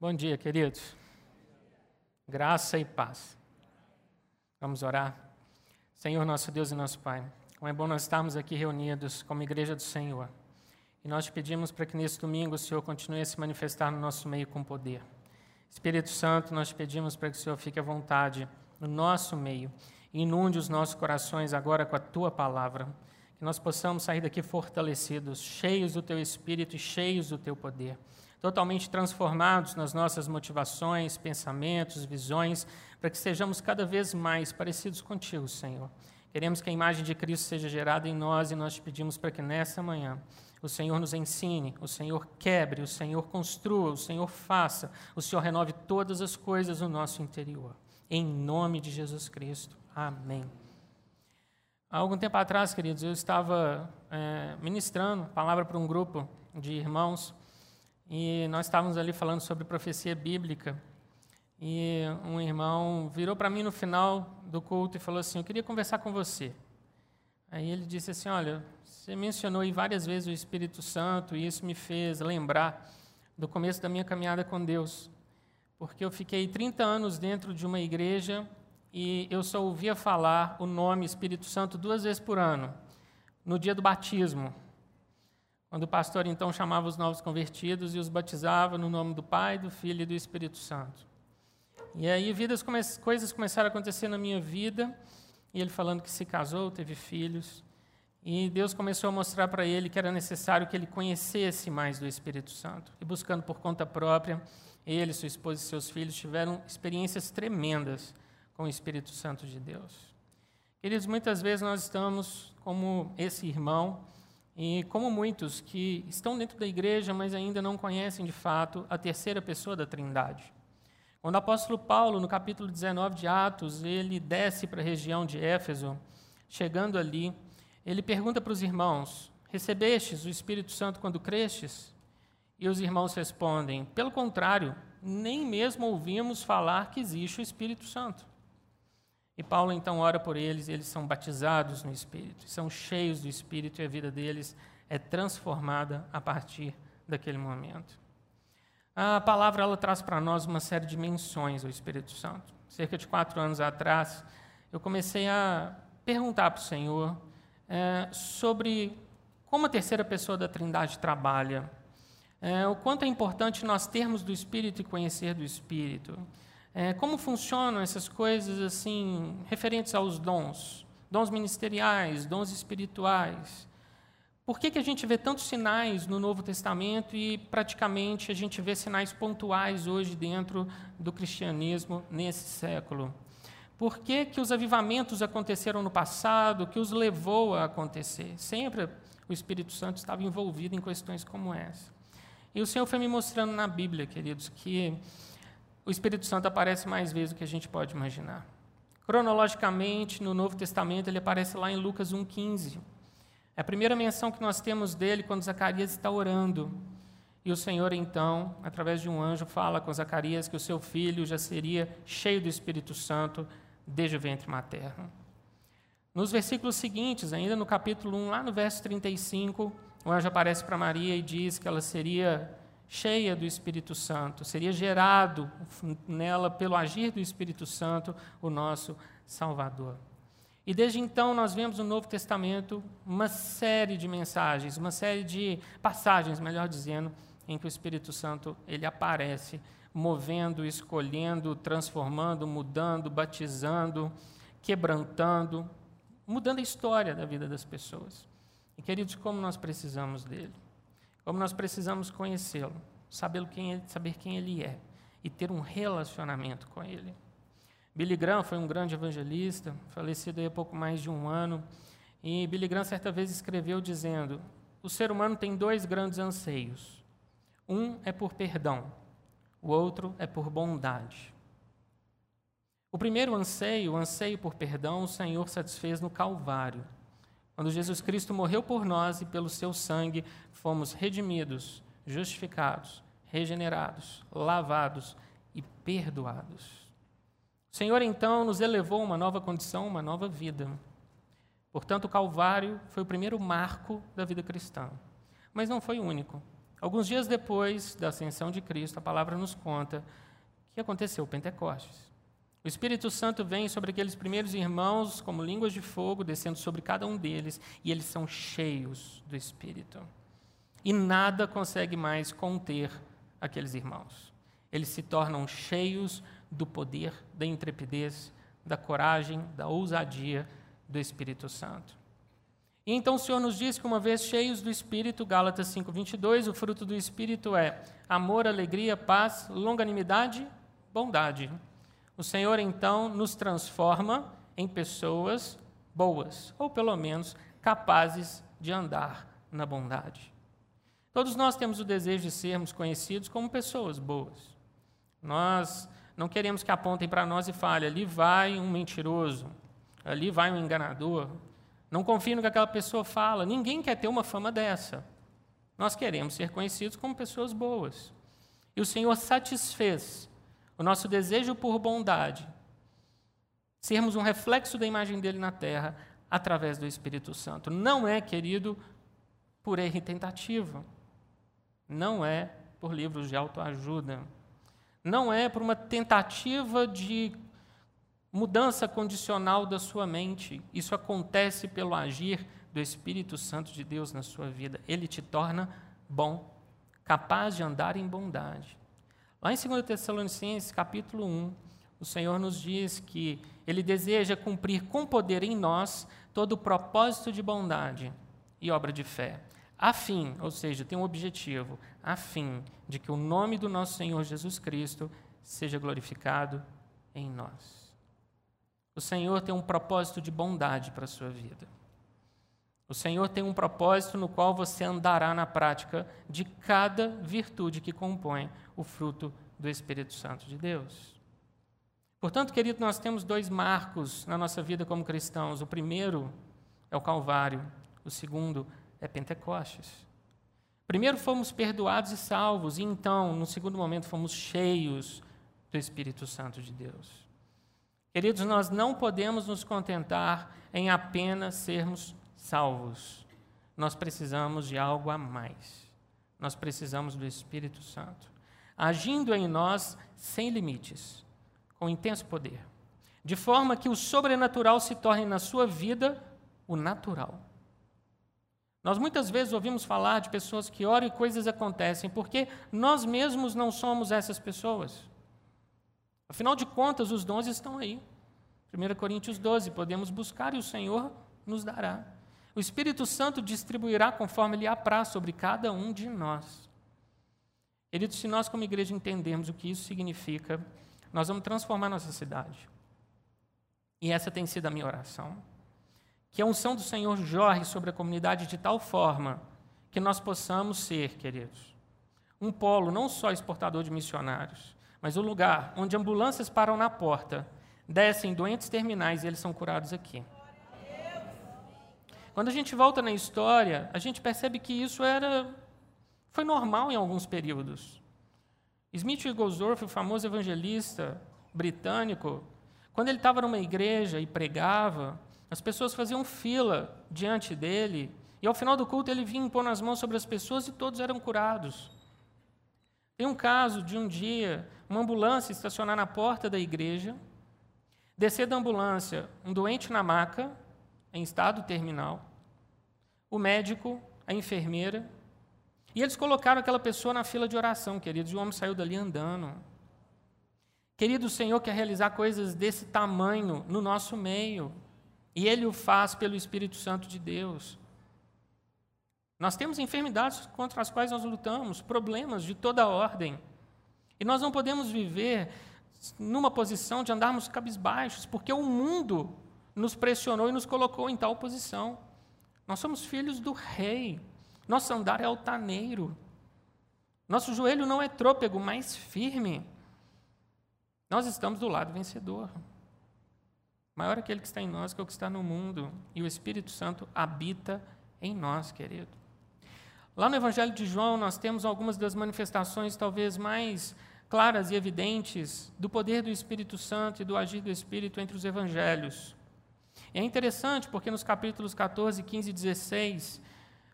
Bom dia, queridos. Graça e paz. Vamos orar. Senhor, nosso Deus e nosso Pai, como é bom nós estarmos aqui reunidos como igreja do Senhor. E nós te pedimos para que nesse domingo o Senhor continue a se manifestar no nosso meio com poder. Espírito Santo, nós te pedimos para que o Senhor fique à vontade no nosso meio inunde os nossos corações agora com a tua palavra. Que nós possamos sair daqui fortalecidos, cheios do teu espírito e cheios do teu poder totalmente transformados nas nossas motivações, pensamentos, visões, para que sejamos cada vez mais parecidos contigo, Senhor. Queremos que a imagem de Cristo seja gerada em nós e nós te pedimos para que nessa manhã o Senhor nos ensine, o Senhor quebre, o Senhor construa, o Senhor faça, o Senhor renove todas as coisas no nosso interior. Em nome de Jesus Cristo. Amém. Há algum tempo atrás, queridos, eu estava é, ministrando palavra para um grupo de irmãos e nós estávamos ali falando sobre profecia bíblica. E um irmão virou para mim no final do culto e falou assim: Eu queria conversar com você. Aí ele disse assim: Olha, você mencionou aí várias vezes o Espírito Santo e isso me fez lembrar do começo da minha caminhada com Deus. Porque eu fiquei 30 anos dentro de uma igreja e eu só ouvia falar o nome Espírito Santo duas vezes por ano, no dia do batismo. Quando o pastor então chamava os novos convertidos e os batizava no nome do Pai, do Filho e do Espírito Santo. E aí vidas come coisas começaram a acontecer na minha vida, e ele falando que se casou, teve filhos, e Deus começou a mostrar para ele que era necessário que ele conhecesse mais do Espírito Santo. E buscando por conta própria, ele, sua esposa e seus filhos tiveram experiências tremendas com o Espírito Santo de Deus. Queridos, muitas vezes nós estamos como esse irmão, e como muitos que estão dentro da igreja, mas ainda não conhecem de fato a terceira pessoa da Trindade. Quando o apóstolo Paulo, no capítulo 19 de Atos, ele desce para a região de Éfeso, chegando ali, ele pergunta para os irmãos: Recebestes o Espírito Santo quando crestes? E os irmãos respondem: Pelo contrário, nem mesmo ouvimos falar que existe o Espírito Santo. E Paulo então ora por eles, e eles são batizados no Espírito, são cheios do Espírito e a vida deles é transformada a partir daquele momento. A palavra ela traz para nós uma série de menções ao Espírito Santo. Cerca de quatro anos atrás, eu comecei a perguntar para o Senhor é, sobre como a terceira pessoa da Trindade trabalha, é, o quanto é importante nós termos do Espírito e conhecer do Espírito. É, como funcionam essas coisas assim referentes aos dons, dons ministeriais, dons espirituais? Por que, que a gente vê tantos sinais no Novo Testamento e praticamente a gente vê sinais pontuais hoje dentro do cristianismo nesse século? Por que, que os avivamentos aconteceram no passado, que os levou a acontecer? Sempre o Espírito Santo estava envolvido em questões como essa. E o Senhor foi me mostrando na Bíblia, queridos, que o Espírito Santo aparece mais vezes do que a gente pode imaginar. Cronologicamente, no Novo Testamento, ele aparece lá em Lucas 1,15. É a primeira menção que nós temos dele quando Zacarias está orando. E o Senhor, então, através de um anjo, fala com Zacarias que o seu filho já seria cheio do Espírito Santo desde o ventre materno. Nos versículos seguintes, ainda no capítulo 1, lá no verso 35, o anjo aparece para Maria e diz que ela seria cheia do Espírito Santo, seria gerado nela, pelo agir do Espírito Santo, o nosso Salvador. E desde então nós vemos no Novo Testamento uma série de mensagens, uma série de passagens, melhor dizendo, em que o Espírito Santo ele aparece, movendo, escolhendo, transformando, mudando, batizando, quebrantando, mudando a história da vida das pessoas. E queridos, como nós precisamos dele como nós precisamos conhecê-lo, saber quem ele, saber quem ele é e ter um relacionamento com ele. Billy Graham foi um grande evangelista, falecido há pouco mais de um ano, e Billy Graham certa vez escreveu dizendo: o ser humano tem dois grandes anseios. Um é por perdão, o outro é por bondade. O primeiro anseio, o anseio por perdão, o Senhor satisfez no Calvário quando Jesus Cristo morreu por nós e pelo seu sangue fomos redimidos, justificados, regenerados, lavados e perdoados. O Senhor então nos elevou a uma nova condição, uma nova vida. Portanto, o Calvário foi o primeiro marco da vida cristã. Mas não foi o único. Alguns dias depois da ascensão de Cristo, a palavra nos conta que aconteceu o Pentecostes. O Espírito Santo vem sobre aqueles primeiros irmãos como línguas de fogo, descendo sobre cada um deles, e eles são cheios do Espírito. E nada consegue mais conter aqueles irmãos. Eles se tornam cheios do poder, da intrepidez, da coragem, da ousadia do Espírito Santo. E então o Senhor nos diz que uma vez cheios do Espírito, Gálatas 5:22, o fruto do Espírito é amor, alegria, paz, longanimidade, bondade. O Senhor então nos transforma em pessoas boas, ou pelo menos capazes de andar na bondade. Todos nós temos o desejo de sermos conhecidos como pessoas boas. Nós não queremos que apontem para nós e falem: ali vai um mentiroso, ali vai um enganador. Não confie no que aquela pessoa fala. Ninguém quer ter uma fama dessa. Nós queremos ser conhecidos como pessoas boas. E o Senhor satisfez o nosso desejo por bondade, sermos um reflexo da imagem dele na terra através do Espírito Santo. Não é, querido, por erro e tentativa. Não é por livros de autoajuda. Não é por uma tentativa de mudança condicional da sua mente. Isso acontece pelo agir do Espírito Santo de Deus na sua vida. Ele te torna bom, capaz de andar em bondade. Lá em 2 Tessalonicenses, capítulo 1, o Senhor nos diz que Ele deseja cumprir com poder em nós todo o propósito de bondade e obra de fé, a fim, ou seja, tem um objetivo, a fim de que o nome do nosso Senhor Jesus Cristo seja glorificado em nós. O Senhor tem um propósito de bondade para a sua vida. O Senhor tem um propósito no qual você andará na prática de cada virtude que compõe o fruto do Espírito Santo de Deus. Portanto, querido, nós temos dois marcos na nossa vida como cristãos. O primeiro é o Calvário, o segundo é Pentecostes. Primeiro fomos perdoados e salvos, e então, no segundo momento, fomos cheios do Espírito Santo de Deus. Queridos, nós não podemos nos contentar em apenas sermos salvos. Nós precisamos de algo a mais. Nós precisamos do Espírito Santo, agindo em nós sem limites, com intenso poder, de forma que o sobrenatural se torne na sua vida o natural. Nós muitas vezes ouvimos falar de pessoas que oram e coisas acontecem, porque nós mesmos não somos essas pessoas. Afinal de contas, os dons estão aí. 1 Coríntios 12, podemos buscar e o Senhor nos dará. O Espírito Santo distribuirá conforme lhe apraz sobre cada um de nós. Queridos, se nós como igreja entendermos o que isso significa, nós vamos transformar nossa cidade. E essa tem sido a minha oração que a unção do Senhor jorre sobre a comunidade de tal forma que nós possamos ser, queridos, um polo não só exportador de missionários, mas um lugar onde ambulâncias param na porta, descem doentes terminais e eles são curados aqui. Quando a gente volta na história, a gente percebe que isso era foi normal em alguns períodos. Smith Wigglesworth, o famoso evangelista britânico, quando ele estava numa igreja e pregava, as pessoas faziam fila diante dele, e ao final do culto ele vinha impor as mãos sobre as pessoas e todos eram curados. Tem um caso de um dia, uma ambulância estacionar na porta da igreja, descer da ambulância um doente na maca, em estado terminal, o médico, a enfermeira, e eles colocaram aquela pessoa na fila de oração, queridos, e o homem saiu dali andando. Querido, o Senhor quer realizar coisas desse tamanho no nosso meio. E Ele o faz pelo Espírito Santo de Deus. Nós temos enfermidades contra as quais nós lutamos, problemas de toda ordem. E nós não podemos viver numa posição de andarmos cabisbaixos, porque o mundo nos pressionou e nos colocou em tal posição. Nós somos filhos do rei. Nosso andar é altaneiro. Nosso joelho não é trôpego, mas firme. Nós estamos do lado vencedor. Maior aquele que está em nós que é o que está no mundo. E o Espírito Santo habita em nós, querido. Lá no Evangelho de João, nós temos algumas das manifestações talvez mais claras e evidentes do poder do Espírito Santo e do agir do Espírito entre os evangelhos. E é interessante porque nos capítulos 14, 15 e 16,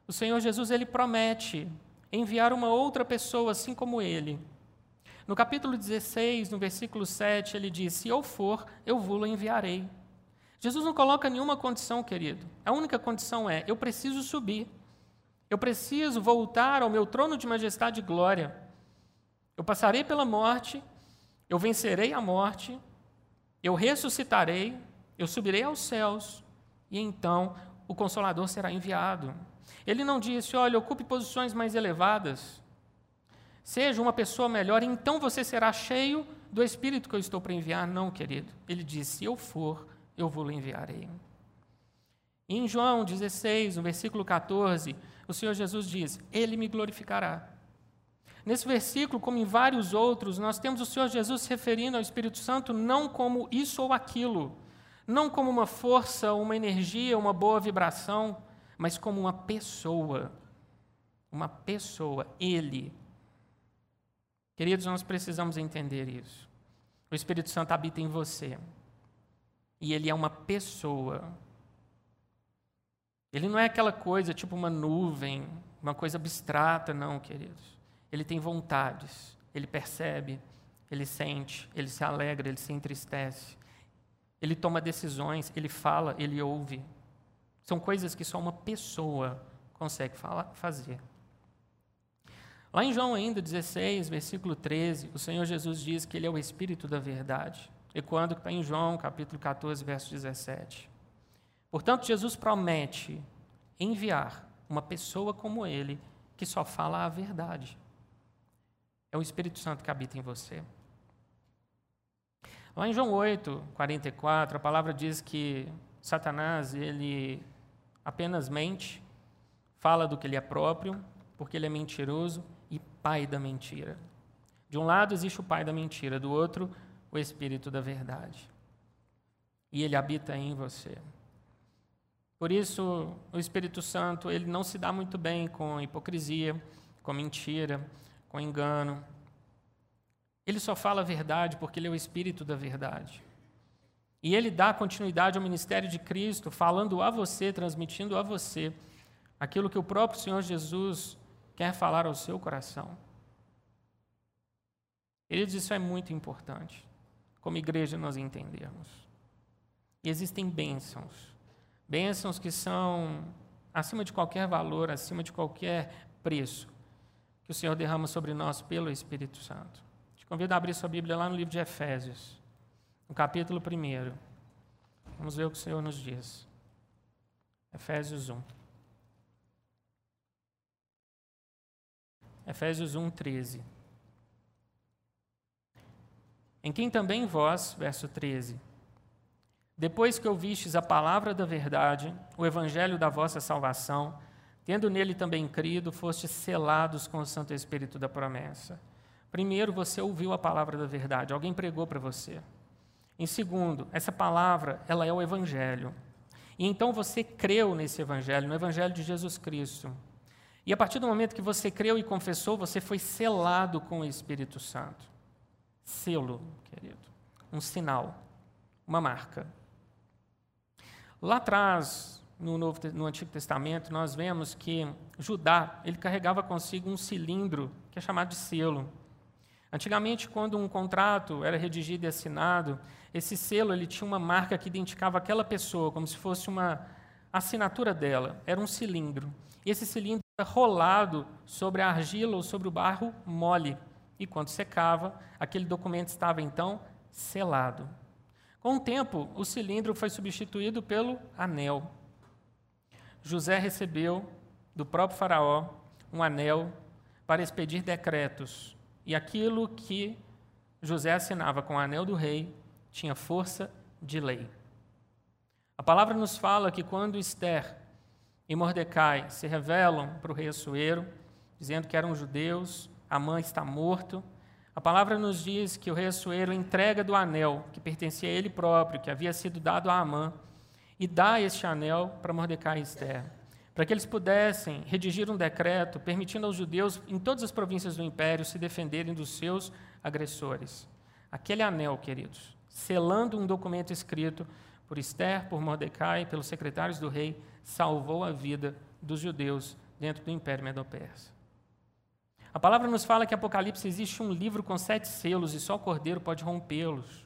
o Senhor Jesus ele promete enviar uma outra pessoa assim como ele. No capítulo 16, no versículo 7, ele diz: Se eu for, eu vou enviarei. Jesus não coloca nenhuma condição, querido. A única condição é: eu preciso subir. Eu preciso voltar ao meu trono de majestade e glória. Eu passarei pela morte, eu vencerei a morte, eu ressuscitarei, eu subirei aos céus, e então o Consolador será enviado. Ele não disse, olha, ocupe posições mais elevadas, seja uma pessoa melhor, então você será cheio do Espírito que eu estou para enviar. Não, querido. Ele disse: se eu for, eu vou lhe enviarei. Em João 16, no versículo 14, o Senhor Jesus diz: Ele me glorificará. Nesse versículo, como em vários outros, nós temos o Senhor Jesus se referindo ao Espírito Santo não como isso ou aquilo, não como uma força, uma energia, uma boa vibração, mas como uma pessoa. Uma pessoa, Ele. Queridos, nós precisamos entender isso. O Espírito Santo habita em você. E Ele é uma pessoa. Ele não é aquela coisa tipo uma nuvem, uma coisa abstrata, não, queridos. Ele tem vontades, ele percebe, ele sente, ele se alegra, ele se entristece. Ele toma decisões, ele fala, ele ouve. São coisas que só uma pessoa consegue falar, fazer. Lá em João ainda 16, versículo 13, o Senhor Jesus diz que ele é o Espírito da verdade. E quando está em João, capítulo 14, verso 17. Portanto, Jesus promete enviar uma pessoa como ele, que só fala a verdade. É o Espírito Santo que habita em você. Lá em João 8, 44, a palavra diz que Satanás, ele apenas mente, fala do que ele é próprio, porque ele é mentiroso e pai da mentira. De um lado existe o pai da mentira, do outro, o espírito da verdade. E ele habita em você. Por isso, o Espírito Santo, ele não se dá muito bem com hipocrisia, com mentira, com engano. Ele só fala a verdade porque ele é o Espírito da verdade. E ele dá continuidade ao ministério de Cristo, falando a você, transmitindo a você aquilo que o próprio Senhor Jesus quer falar ao seu coração. Queridos, isso é muito importante, como igreja nós entendemos. E existem bênçãos Bênçãos que são acima de qualquer valor, acima de qualquer preço, que o Senhor derrama sobre nós pelo Espírito Santo. Te convido a abrir sua Bíblia lá no livro de Efésios, no capítulo 1. Vamos ver o que o Senhor nos diz. Efésios 1. Efésios 1, 13. Em quem também vós, verso 13, depois que ouvistes a palavra da verdade, o evangelho da vossa salvação, tendo nele também crido, fostes selados com o Santo Espírito da promessa. Primeiro, você ouviu a palavra da verdade, alguém pregou para você. Em segundo, essa palavra, ela é o evangelho. E então você creu nesse evangelho, no evangelho de Jesus Cristo. E a partir do momento que você creu e confessou, você foi selado com o Espírito Santo. Selo, querido. Um sinal, uma marca. Lá atrás, no, Novo, no Antigo Testamento, nós vemos que Judá ele carregava consigo um cilindro que é chamado de selo. Antigamente, quando um contrato era redigido e assinado, esse selo ele tinha uma marca que identificava aquela pessoa, como se fosse uma assinatura dela. Era um cilindro. E esse cilindro era rolado sobre a argila ou sobre o barro mole. E quando secava, aquele documento estava então selado. Com o tempo, o cilindro foi substituído pelo anel. José recebeu do próprio Faraó um anel para expedir decretos, e aquilo que José assinava com o anel do rei tinha força de lei. A palavra nos fala que quando Esther e Mordecai se revelam para o rei Assuero, dizendo que eram judeus, Amã está morto, a palavra nos diz que o rei Assuero entrega do anel que pertencia a ele próprio, que havia sido dado a Amã, e dá este anel para Mordecai e Esther, para que eles pudessem redigir um decreto permitindo aos judeus em todas as províncias do império se defenderem dos seus agressores. Aquele anel, queridos, selando um documento escrito por Esther, por Mordecai, pelos secretários do rei, salvou a vida dos judeus dentro do império medo-persa. A palavra nos fala que em Apocalipse existe um livro com sete selos e só o cordeiro pode rompê-los.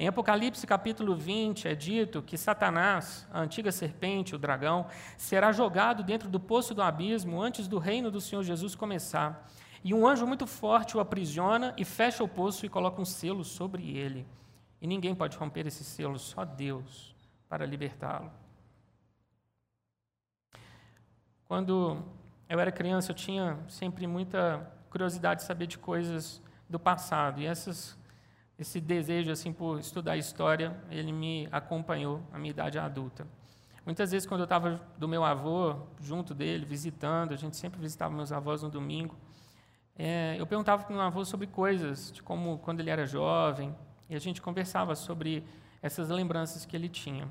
Em Apocalipse capítulo 20 é dito que Satanás, a antiga serpente, o dragão, será jogado dentro do poço do abismo antes do reino do Senhor Jesus começar. E um anjo muito forte o aprisiona e fecha o poço e coloca um selo sobre ele. E ninguém pode romper esse selo, só Deus, para libertá-lo. Quando eu era criança, eu tinha sempre muita curiosidade de saber de coisas do passado. E essas, esse desejo assim por estudar história, ele me acompanhou a minha idade adulta. Muitas vezes, quando eu estava do meu avô, junto dele, visitando, a gente sempre visitava meus avós no domingo, é, eu perguntava para o meu avô sobre coisas, de como quando ele era jovem, e a gente conversava sobre essas lembranças que ele tinha.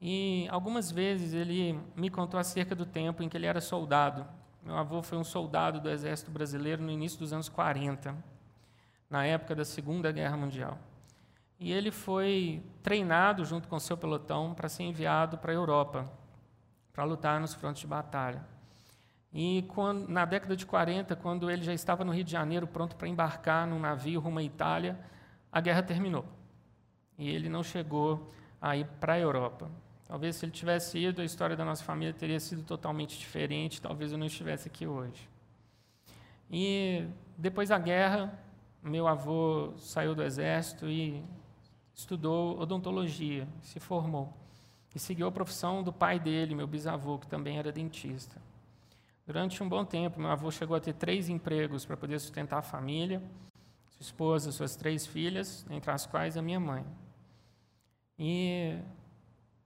E algumas vezes ele me contou acerca do tempo em que ele era soldado. Meu avô foi um soldado do Exército Brasileiro no início dos anos 40, na época da Segunda Guerra Mundial. E ele foi treinado junto com seu pelotão para ser enviado para a Europa, para lutar nos frontes de batalha. E quando, na década de 40, quando ele já estava no Rio de Janeiro, pronto para embarcar num navio rumo à Itália, a guerra terminou. E ele não chegou a ir para a Europa. Talvez se ele tivesse ido, a história da nossa família teria sido totalmente diferente, talvez eu não estivesse aqui hoje. E depois da guerra, meu avô saiu do exército e estudou odontologia, se formou. E seguiu a profissão do pai dele, meu bisavô, que também era dentista. Durante um bom tempo, meu avô chegou a ter três empregos para poder sustentar a família, sua esposa, suas três filhas, entre as quais a minha mãe. E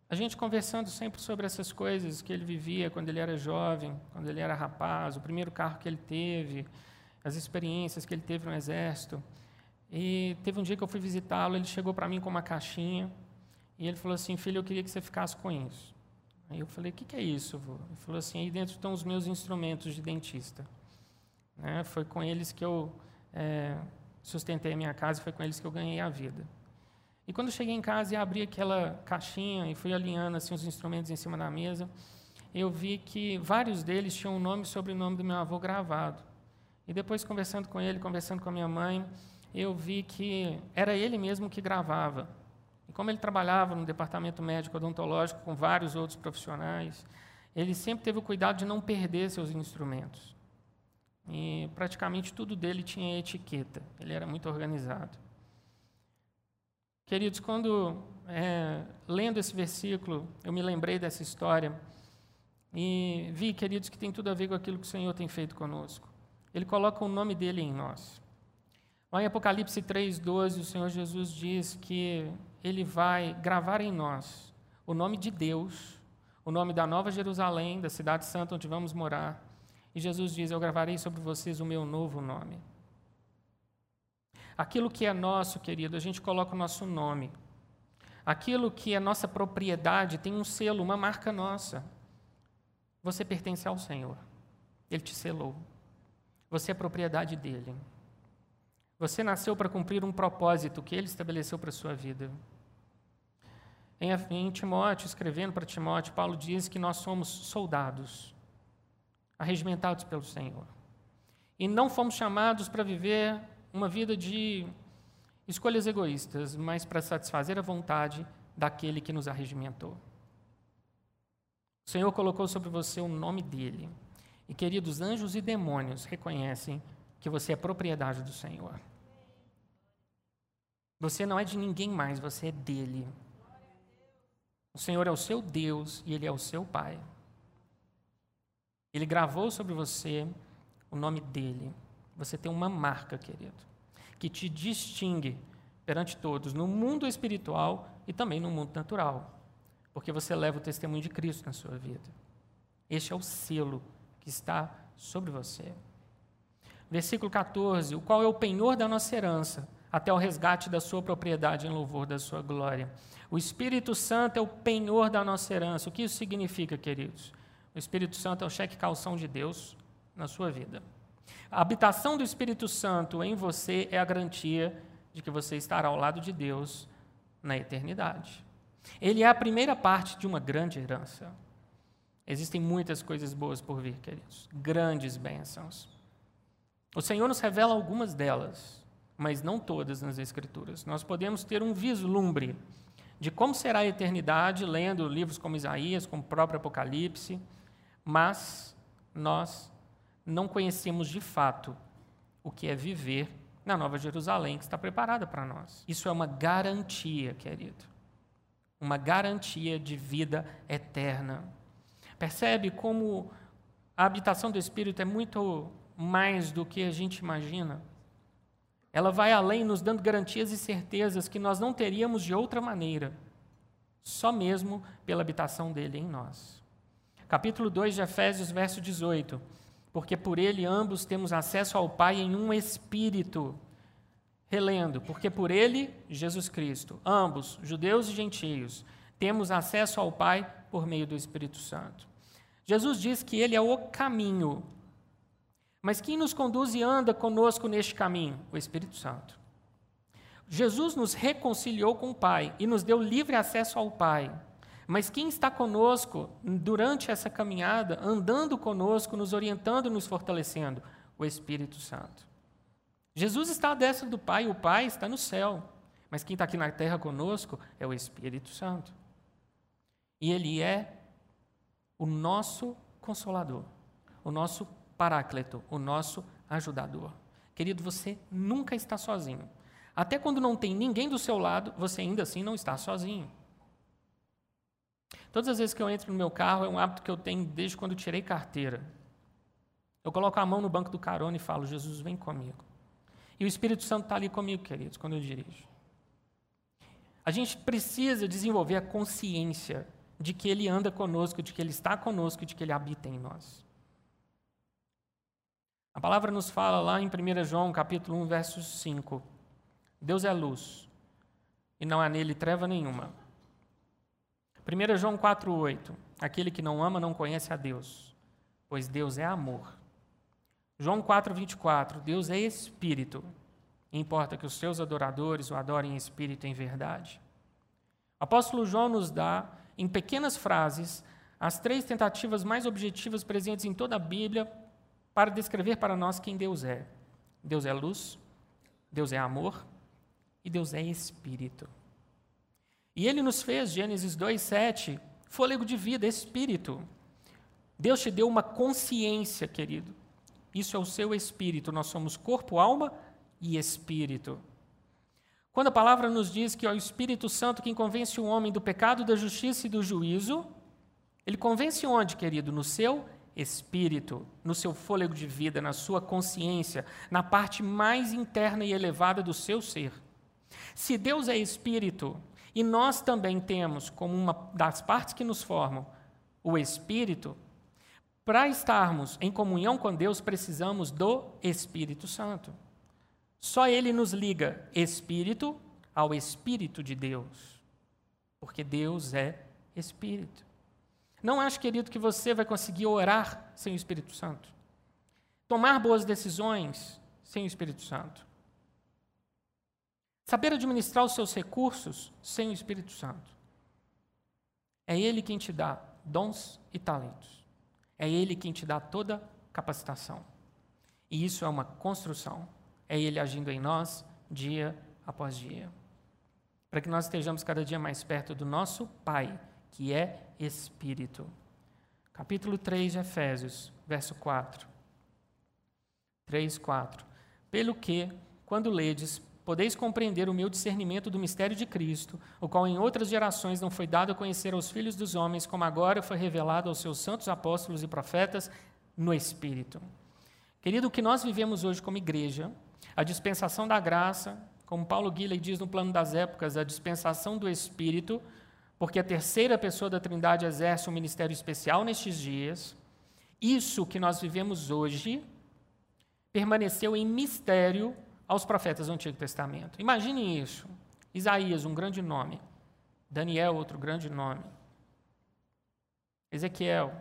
a gente conversando sempre sobre essas coisas que ele vivia quando ele era jovem, quando ele era rapaz, o primeiro carro que ele teve, as experiências que ele teve no exército. E teve um dia que eu fui visitá-lo, ele chegou para mim com uma caixinha e ele falou assim: Filho, eu queria que você ficasse com isso. Aí eu falei: O que, que é isso, vô? Ele falou assim: Aí dentro estão os meus instrumentos de dentista. Né? Foi com eles que eu é, sustentei a minha casa, foi com eles que eu ganhei a vida. E quando cheguei em casa e abri aquela caixinha e fui alinhando assim os instrumentos em cima da mesa, eu vi que vários deles tinham o nome e sobrenome do meu avô gravado. E depois conversando com ele, conversando com a minha mãe, eu vi que era ele mesmo que gravava. E como ele trabalhava no departamento médico odontológico com vários outros profissionais, ele sempre teve o cuidado de não perder seus instrumentos. E praticamente tudo dele tinha etiqueta. Ele era muito organizado. Queridos, quando é, lendo esse versículo, eu me lembrei dessa história e vi, queridos, que tem tudo a ver com aquilo que o Senhor tem feito conosco. Ele coloca o nome dele em nós. Lá em Apocalipse 3,12, o Senhor Jesus diz que ele vai gravar em nós o nome de Deus, o nome da Nova Jerusalém, da cidade santa onde vamos morar. E Jesus diz: Eu gravarei sobre vocês o meu novo nome. Aquilo que é nosso, querido, a gente coloca o nosso nome. Aquilo que é nossa propriedade tem um selo, uma marca nossa. Você pertence ao Senhor. Ele te selou. Você é propriedade dele. Você nasceu para cumprir um propósito que ele estabeleceu para a sua vida. Em, em Timóteo, escrevendo para Timóteo, Paulo diz que nós somos soldados, arregimentados pelo Senhor. E não fomos chamados para viver uma vida de escolhas egoístas, mas para satisfazer a vontade daquele que nos arregimentou. O Senhor colocou sobre você o nome dele. E, queridos, anjos e demônios reconhecem que você é propriedade do Senhor. Você não é de ninguém mais, você é dele. O Senhor é o seu Deus e ele é o seu Pai. Ele gravou sobre você o nome dele. Você tem uma marca, querido, que te distingue perante todos, no mundo espiritual e também no mundo natural, porque você leva o testemunho de Cristo na sua vida. Este é o selo está sobre você. Versículo 14: O qual é o penhor da nossa herança, até o resgate da sua propriedade em louvor da sua glória. O Espírito Santo é o penhor da nossa herança. O que isso significa, queridos? O Espírito Santo é o cheque calção de Deus na sua vida. A habitação do Espírito Santo em você é a garantia de que você estará ao lado de Deus na eternidade. Ele é a primeira parte de uma grande herança. Existem muitas coisas boas por vir, queridos, grandes bênçãos. O Senhor nos revela algumas delas, mas não todas nas Escrituras. Nós podemos ter um vislumbre de como será a eternidade lendo livros como Isaías, como o próprio Apocalipse, mas nós não conhecemos de fato o que é viver na Nova Jerusalém que está preparada para nós. Isso é uma garantia, querido. Uma garantia de vida eterna. Percebe como a habitação do Espírito é muito mais do que a gente imagina. Ela vai além, nos dando garantias e certezas que nós não teríamos de outra maneira, só mesmo pela habitação dele em nós. Capítulo 2 de Efésios, verso 18. Porque por ele ambos temos acesso ao Pai em um espírito. Relendo, porque por ele, Jesus Cristo, ambos, judeus e gentios, temos acesso ao Pai por meio do Espírito Santo. Jesus diz que ele é o caminho, mas quem nos conduz e anda conosco neste caminho? O Espírito Santo. Jesus nos reconciliou com o Pai e nos deu livre acesso ao Pai. Mas quem está conosco durante essa caminhada, andando conosco, nos orientando, nos fortalecendo? O Espírito Santo. Jesus está à destra do Pai, o Pai está no céu. Mas quem está aqui na terra conosco é o Espírito Santo. E Ele é o nosso consolador, o nosso Paráclito, o nosso ajudador. Querido, você nunca está sozinho. Até quando não tem ninguém do seu lado, você ainda assim não está sozinho. Todas as vezes que eu entro no meu carro, é um hábito que eu tenho desde quando tirei carteira. Eu coloco a mão no banco do carona e falo: Jesus, vem comigo. E o Espírito Santo está ali comigo, queridos, quando eu dirijo. A gente precisa desenvolver a consciência de que Ele anda conosco, de que Ele está conosco, de que Ele habita em nós. A palavra nos fala lá em 1 João, capítulo 1, verso 5. Deus é luz, e não há nele treva nenhuma. 1 João 4, 8. Aquele que não ama não conhece a Deus, pois Deus é amor. João 4, 24. Deus é espírito. Importa que os seus adoradores o adorem em espírito e em verdade. O apóstolo João nos dá, em pequenas frases, as três tentativas mais objetivas presentes em toda a Bíblia para descrever para nós quem Deus é. Deus é luz, Deus é amor e Deus é espírito. E ele nos fez, Gênesis 2:7, fôlego de vida, espírito. Deus te deu uma consciência, querido. Isso é o seu espírito. Nós somos corpo, alma e espírito. Quando a palavra nos diz que é o Espírito Santo quem convence o homem do pecado, da justiça e do juízo, ele convence onde, querido? No seu espírito, no seu fôlego de vida, na sua consciência, na parte mais interna e elevada do seu ser. Se Deus é espírito e nós também temos como uma das partes que nos formam o espírito, para estarmos em comunhão com Deus precisamos do Espírito Santo. Só ele nos liga espírito ao espírito de Deus, porque Deus é espírito. Não acho, querido, que você vai conseguir orar sem o Espírito Santo. Tomar boas decisões sem o Espírito Santo. Saber administrar os seus recursos sem o Espírito Santo. É Ele quem te dá dons e talentos. É Ele quem te dá toda capacitação. E isso é uma construção. É Ele agindo em nós dia após dia. Para que nós estejamos cada dia mais perto do nosso Pai, que é Espírito. Capítulo 3 de Efésios, verso 4. 3, 4. Pelo que, quando ledes, podeis compreender o meu discernimento do mistério de Cristo, o qual em outras gerações não foi dado a conhecer aos filhos dos homens, como agora foi revelado aos seus santos apóstolos e profetas no Espírito. Querido, o que nós vivemos hoje como igreja, a dispensação da graça, como Paulo Guilherme diz no plano das épocas, a dispensação do Espírito, porque a terceira pessoa da Trindade exerce um ministério especial nestes dias. Isso que nós vivemos hoje permaneceu em mistério aos profetas do Antigo Testamento. Imaginem isso. Isaías, um grande nome. Daniel, outro grande nome. Ezequiel,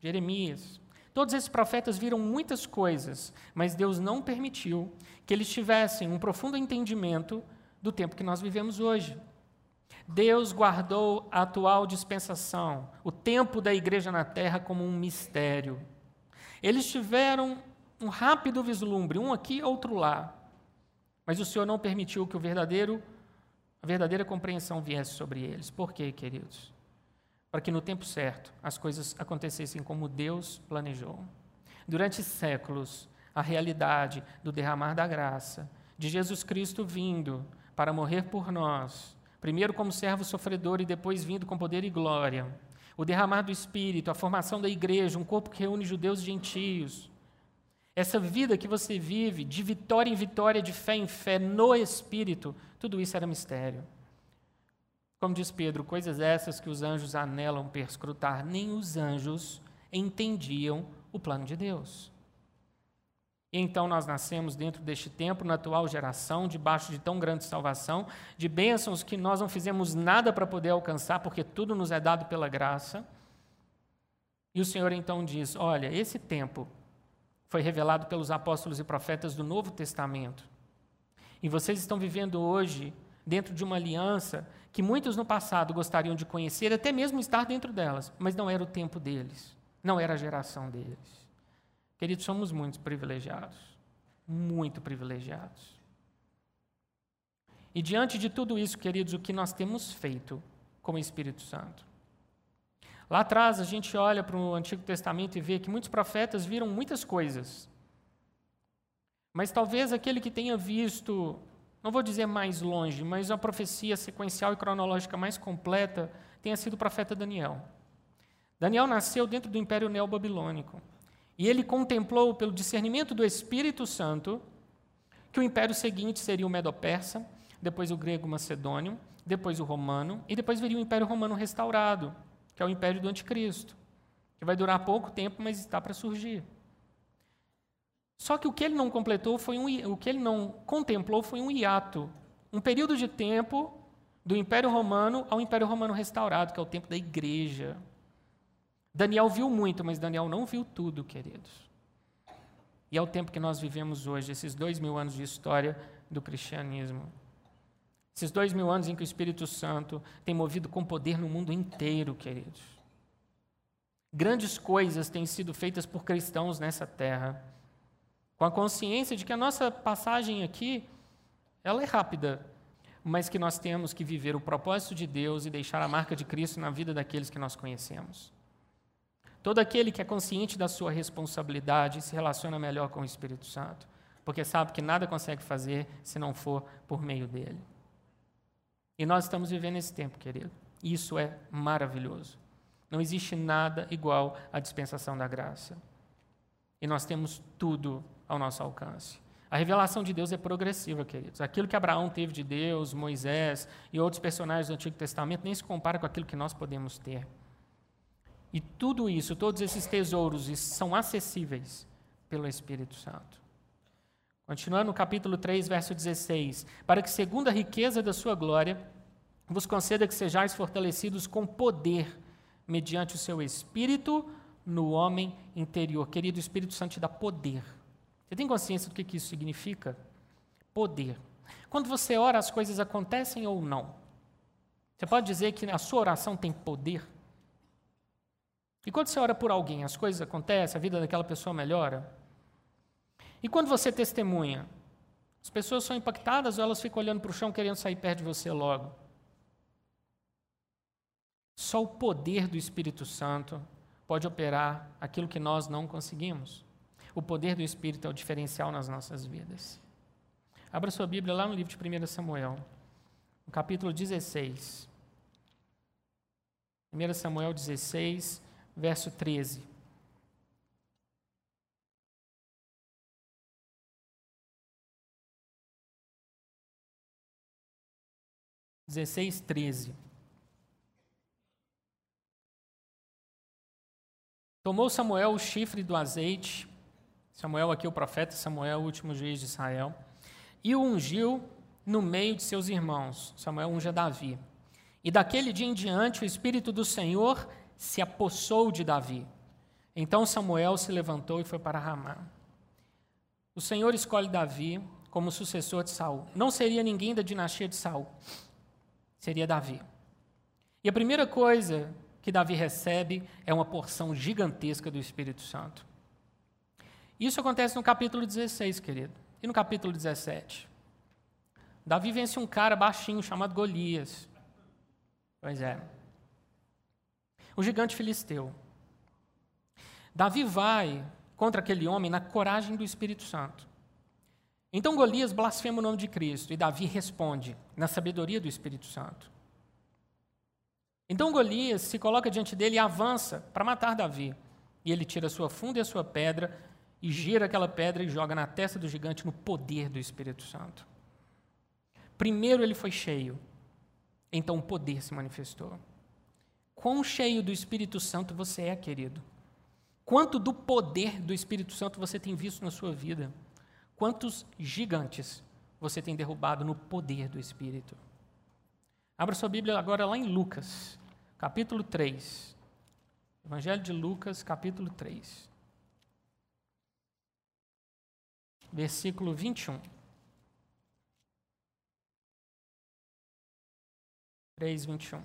Jeremias. Todos esses profetas viram muitas coisas, mas Deus não permitiu que eles tivessem um profundo entendimento do tempo que nós vivemos hoje. Deus guardou a atual dispensação, o tempo da igreja na terra, como um mistério. Eles tiveram um rápido vislumbre, um aqui, outro lá. Mas o Senhor não permitiu que o verdadeiro, a verdadeira compreensão viesse sobre eles. Por quê, queridos? Para que no tempo certo as coisas acontecessem como Deus planejou. Durante séculos, a realidade do derramar da graça, de Jesus Cristo vindo para morrer por nós, primeiro como servo sofredor e depois vindo com poder e glória, o derramar do Espírito, a formação da igreja, um corpo que reúne judeus e gentios, essa vida que você vive, de vitória em vitória, de fé em fé, no Espírito, tudo isso era mistério. Como diz Pedro, coisas essas que os anjos anelam perscrutar, nem os anjos entendiam o plano de Deus. E então nós nascemos dentro deste tempo, na atual geração, debaixo de tão grande salvação, de bênçãos que nós não fizemos nada para poder alcançar, porque tudo nos é dado pela graça. E o Senhor então diz: Olha, esse tempo foi revelado pelos apóstolos e profetas do Novo Testamento. E vocês estão vivendo hoje dentro de uma aliança que muitos no passado gostariam de conhecer, até mesmo estar dentro delas, mas não era o tempo deles, não era a geração deles. Queridos, somos muito privilegiados, muito privilegiados. E diante de tudo isso, queridos, o que nós temos feito com o Espírito Santo? Lá atrás, a gente olha para o Antigo Testamento e vê que muitos profetas viram muitas coisas. Mas talvez aquele que tenha visto, não vou dizer mais longe, mas a profecia sequencial e cronológica mais completa tenha sido o profeta Daniel. Daniel nasceu dentro do Império Neobabilônico. E ele contemplou, pelo discernimento do Espírito Santo, que o império seguinte seria o Medo-Persa, depois o grego-macedônio, depois o romano, e depois viria o Império Romano restaurado que é o império do anticristo, que vai durar pouco tempo, mas está para surgir. Só que o que ele não completou foi um, o que ele não contemplou foi um hiato, um período de tempo do Império Romano ao Império Romano restaurado, que é o tempo da igreja. Daniel viu muito, mas Daniel não viu tudo, queridos. E é o tempo que nós vivemos hoje, esses dois mil anos de história do cristianismo. Esses dois mil anos em que o Espírito Santo tem movido com poder no mundo inteiro, queridos. Grandes coisas têm sido feitas por cristãos nessa terra, com a consciência de que a nossa passagem aqui, ela é rápida, mas que nós temos que viver o propósito de Deus e deixar a marca de Cristo na vida daqueles que nós conhecemos. Todo aquele que é consciente da sua responsabilidade se relaciona melhor com o Espírito Santo, porque sabe que nada consegue fazer se não for por meio dele. E nós estamos vivendo esse tempo, querido. Isso é maravilhoso. Não existe nada igual à dispensação da graça. E nós temos tudo ao nosso alcance. A revelação de Deus é progressiva, queridos. Aquilo que Abraão teve de Deus, Moisés e outros personagens do Antigo Testamento nem se compara com aquilo que nós podemos ter. E tudo isso, todos esses tesouros, são acessíveis pelo Espírito Santo. Continuando no capítulo 3, verso 16: Para que, segundo a riqueza da sua glória, vos conceda que sejais fortalecidos com poder, mediante o seu espírito no homem interior. Querido, o Espírito Santo te dá poder. Você tem consciência do que, isso significa? Poder. Quando você ora, as coisas acontecem ou não? Você pode dizer que a sua oração tem poder? E quando você ora por alguém, as coisas acontecem, a vida daquela pessoa melhora? E quando você testemunha, as pessoas são impactadas ou elas ficam olhando para o chão querendo sair perto de você logo? Só o poder do Espírito Santo pode operar aquilo que nós não conseguimos. O poder do Espírito é o diferencial nas nossas vidas. Abra sua Bíblia lá no livro de 1 Samuel, no capítulo 16. 1 Samuel 16, verso 13. 16, 13. Tomou Samuel o chifre do azeite, Samuel aqui o profeta, Samuel o último juiz de Israel, e o ungiu no meio de seus irmãos. Samuel unge Davi. E daquele dia em diante o Espírito do Senhor se apossou de Davi. Então Samuel se levantou e foi para Ramá. O Senhor escolhe Davi como sucessor de Saul. Não seria ninguém da dinastia de Saul seria Davi. E a primeira coisa que Davi recebe é uma porção gigantesca do Espírito Santo. Isso acontece no capítulo 16, querido. E no capítulo 17? Davi vence um cara baixinho chamado Golias. Pois é. O gigante filisteu. Davi vai contra aquele homem na coragem do Espírito Santo. Então Golias blasfema o nome de Cristo e Davi responde na sabedoria do Espírito Santo. Então Golias se coloca diante dele e avança para matar Davi. E ele tira a sua funda e a sua pedra e gira aquela pedra e joga na testa do gigante no poder do Espírito Santo. Primeiro ele foi cheio, então o poder se manifestou. Quão cheio do Espírito Santo você é, querido? Quanto do poder do Espírito Santo você tem visto na sua vida? Quantos gigantes você tem derrubado no poder do Espírito? Abra sua Bíblia agora lá em Lucas, capítulo 3. Evangelho de Lucas, capítulo 3. Versículo 21. 3, 21.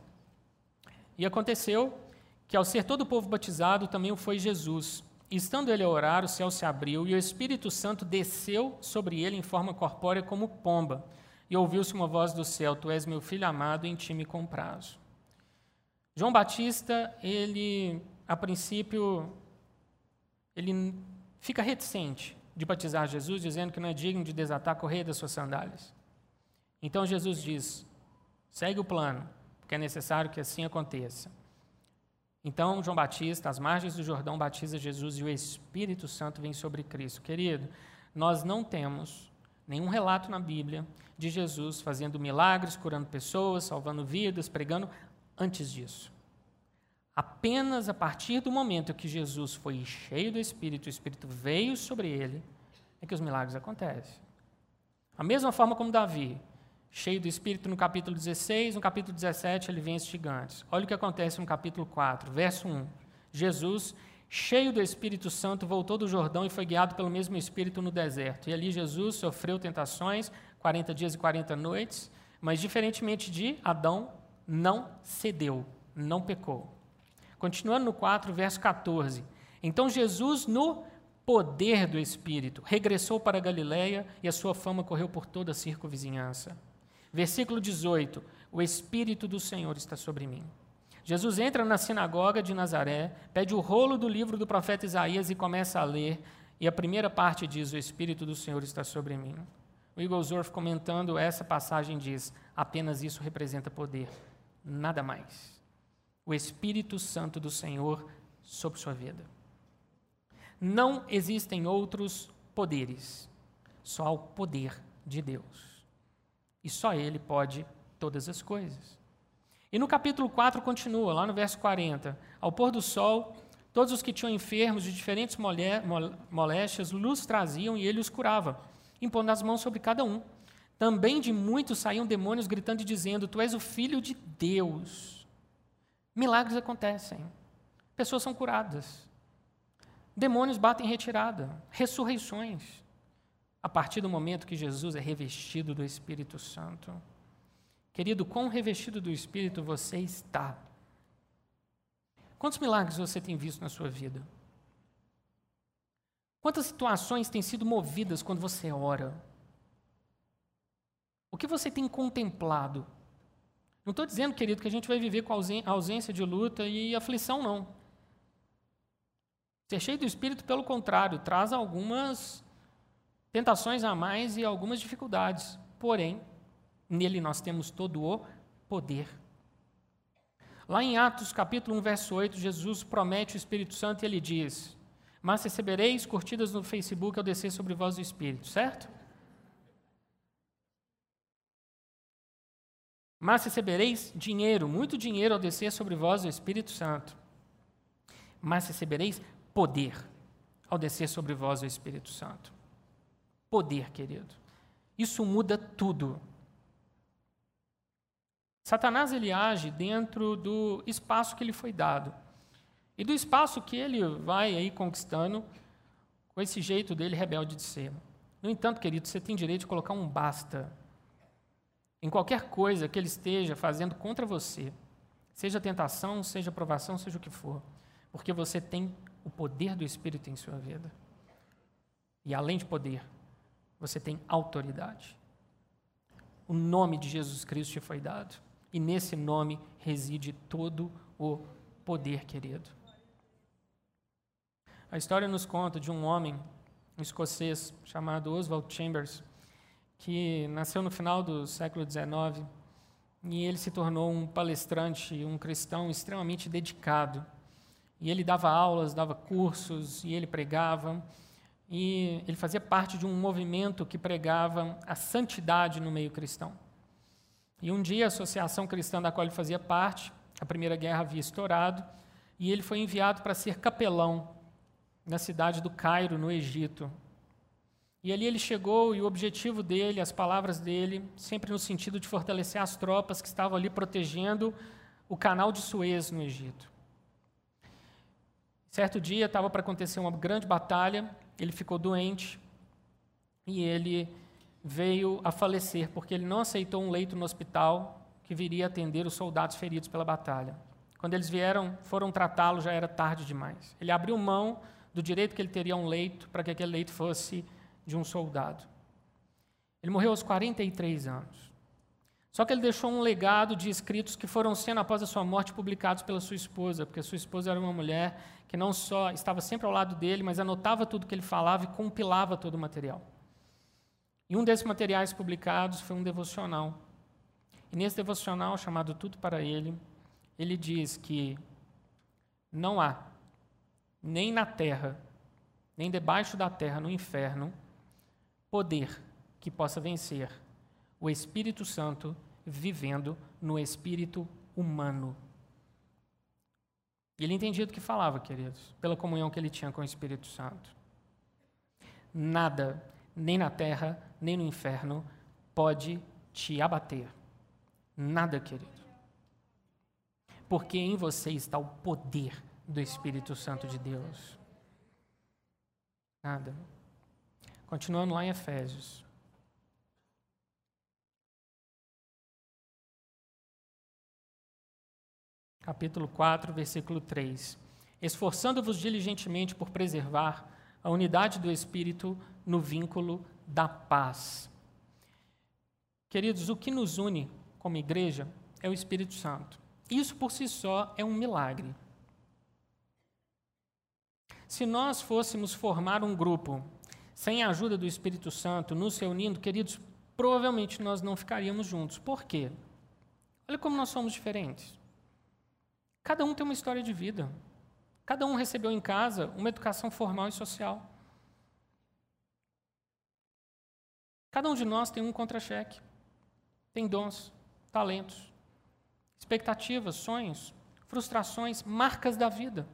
E aconteceu que, ao ser todo o povo batizado, também o foi Jesus. Estando ele a orar, o céu se abriu e o Espírito Santo desceu sobre ele em forma corpórea como pomba. E ouviu-se uma voz do céu: Tu és meu filho amado, em ti me comprazo. João Batista, ele, a princípio, ele fica reticente de batizar Jesus, dizendo que não é digno de desatar a correia das suas sandálias. Então Jesus diz: segue o plano, porque é necessário que assim aconteça. Então, João Batista, às margens do Jordão, batiza Jesus e o Espírito Santo vem sobre Cristo. Querido, nós não temos nenhum relato na Bíblia de Jesus fazendo milagres, curando pessoas, salvando vidas, pregando antes disso. Apenas a partir do momento que Jesus foi cheio do Espírito, o Espírito veio sobre ele, é que os milagres acontecem. A mesma forma como Davi, cheio do Espírito no capítulo 16, no capítulo 17 ele vence gigantes. Olha o que acontece no capítulo 4, verso 1. Jesus, cheio do Espírito Santo, voltou do Jordão e foi guiado pelo mesmo Espírito no deserto. E ali Jesus sofreu tentações, 40 dias e 40 noites, mas diferentemente de Adão, não cedeu, não pecou. Continuando no 4, verso 14. Então Jesus, no poder do Espírito, regressou para Galiléia e a sua fama correu por toda a circunvizinhança. Versículo 18: O Espírito do Senhor está sobre mim. Jesus entra na sinagoga de Nazaré, pede o rolo do livro do profeta Isaías e começa a ler, e a primeira parte diz: O Espírito do Senhor está sobre mim. O Eaglesworth, comentando essa passagem, diz: apenas isso representa poder, nada mais. O Espírito Santo do Senhor sobre sua vida. Não existem outros poderes, só o poder de Deus. E só Ele pode todas as coisas. E no capítulo 4 continua, lá no verso 40. Ao pôr do sol, todos os que tinham enfermos de diferentes moléstias, luz traziam e ele os curava, impondo as mãos sobre cada um. Também de muitos saíam demônios gritando e dizendo: Tu és o filho de Deus. Milagres acontecem. Pessoas são curadas. Demônios batem retirada. Ressurreições a partir do momento que Jesus é revestido do Espírito Santo. Querido, quão revestido do Espírito você está? Quantos milagres você tem visto na sua vida? Quantas situações têm sido movidas quando você ora? O que você tem contemplado? Não estou dizendo, querido, que a gente vai viver com ausência de luta e aflição, não. Ser cheio do Espírito, pelo contrário, traz algumas tentações a mais e algumas dificuldades. Porém, nele nós temos todo o poder. Lá em Atos capítulo 1, verso 8, Jesus promete o Espírito Santo e ele diz: Mas recebereis curtidas no Facebook ao descer sobre vós o Espírito, certo? Mas recebereis dinheiro, muito dinheiro ao descer sobre vós o Espírito Santo. Mas recebereis poder ao descer sobre vós o Espírito Santo. Poder, querido. Isso muda tudo. Satanás ele age dentro do espaço que lhe foi dado. E do espaço que ele vai aí conquistando com esse jeito dele rebelde de ser. No entanto, querido, você tem direito de colocar um basta em qualquer coisa que ele esteja fazendo contra você, seja tentação, seja provação, seja o que for, porque você tem o poder do Espírito em sua vida. E além de poder, você tem autoridade. O nome de Jesus Cristo te foi dado. E nesse nome reside todo o poder, querido. A história nos conta de um homem, um escocês, chamado Oswald Chambers, que nasceu no final do século XIX e ele se tornou um palestrante, um cristão extremamente dedicado. E ele dava aulas, dava cursos, e ele pregava. E ele fazia parte de um movimento que pregava a santidade no meio cristão. E um dia a associação cristã da qual ele fazia parte, a Primeira Guerra havia estourado, e ele foi enviado para ser capelão na cidade do Cairo, no Egito. E ali ele chegou e o objetivo dele, as palavras dele, sempre no sentido de fortalecer as tropas que estavam ali protegendo o canal de Suez no Egito. Certo dia estava para acontecer uma grande batalha, ele ficou doente e ele veio a falecer porque ele não aceitou um leito no hospital que viria atender os soldados feridos pela batalha. Quando eles vieram, foram tratá-lo, já era tarde demais. Ele abriu mão do direito que ele teria a um leito para que aquele leito fosse de um soldado. Ele morreu aos 43 anos. Só que ele deixou um legado de escritos que foram sendo, após a sua morte, publicados pela sua esposa, porque a sua esposa era uma mulher que não só estava sempre ao lado dele, mas anotava tudo que ele falava e compilava todo o material. E um desses materiais publicados foi um devocional. E nesse devocional, chamado Tudo para Ele, ele diz que não há, nem na terra, nem debaixo da terra, no inferno, poder que possa vencer o Espírito Santo vivendo no espírito humano. E ele entendia do que falava, queridos, pela comunhão que ele tinha com o Espírito Santo. Nada, nem na terra, nem no inferno, pode te abater. Nada, querido. Porque em você está o poder do Espírito Santo de Deus. Nada. Continuando lá em Efésios. Capítulo 4, versículo 3. Esforçando-vos diligentemente por preservar a unidade do Espírito no vínculo da paz. Queridos, o que nos une como igreja é o Espírito Santo. Isso por si só é um milagre. Se nós fôssemos formar um grupo sem a ajuda do Espírito Santo, nos reunindo, queridos, provavelmente nós não ficaríamos juntos. Por quê? Olha como nós somos diferentes. Cada um tem uma história de vida. Cada um recebeu em casa uma educação formal e social. Cada um de nós tem um contra-cheque. Tem dons, talentos, expectativas, sonhos, frustrações, marcas da vida.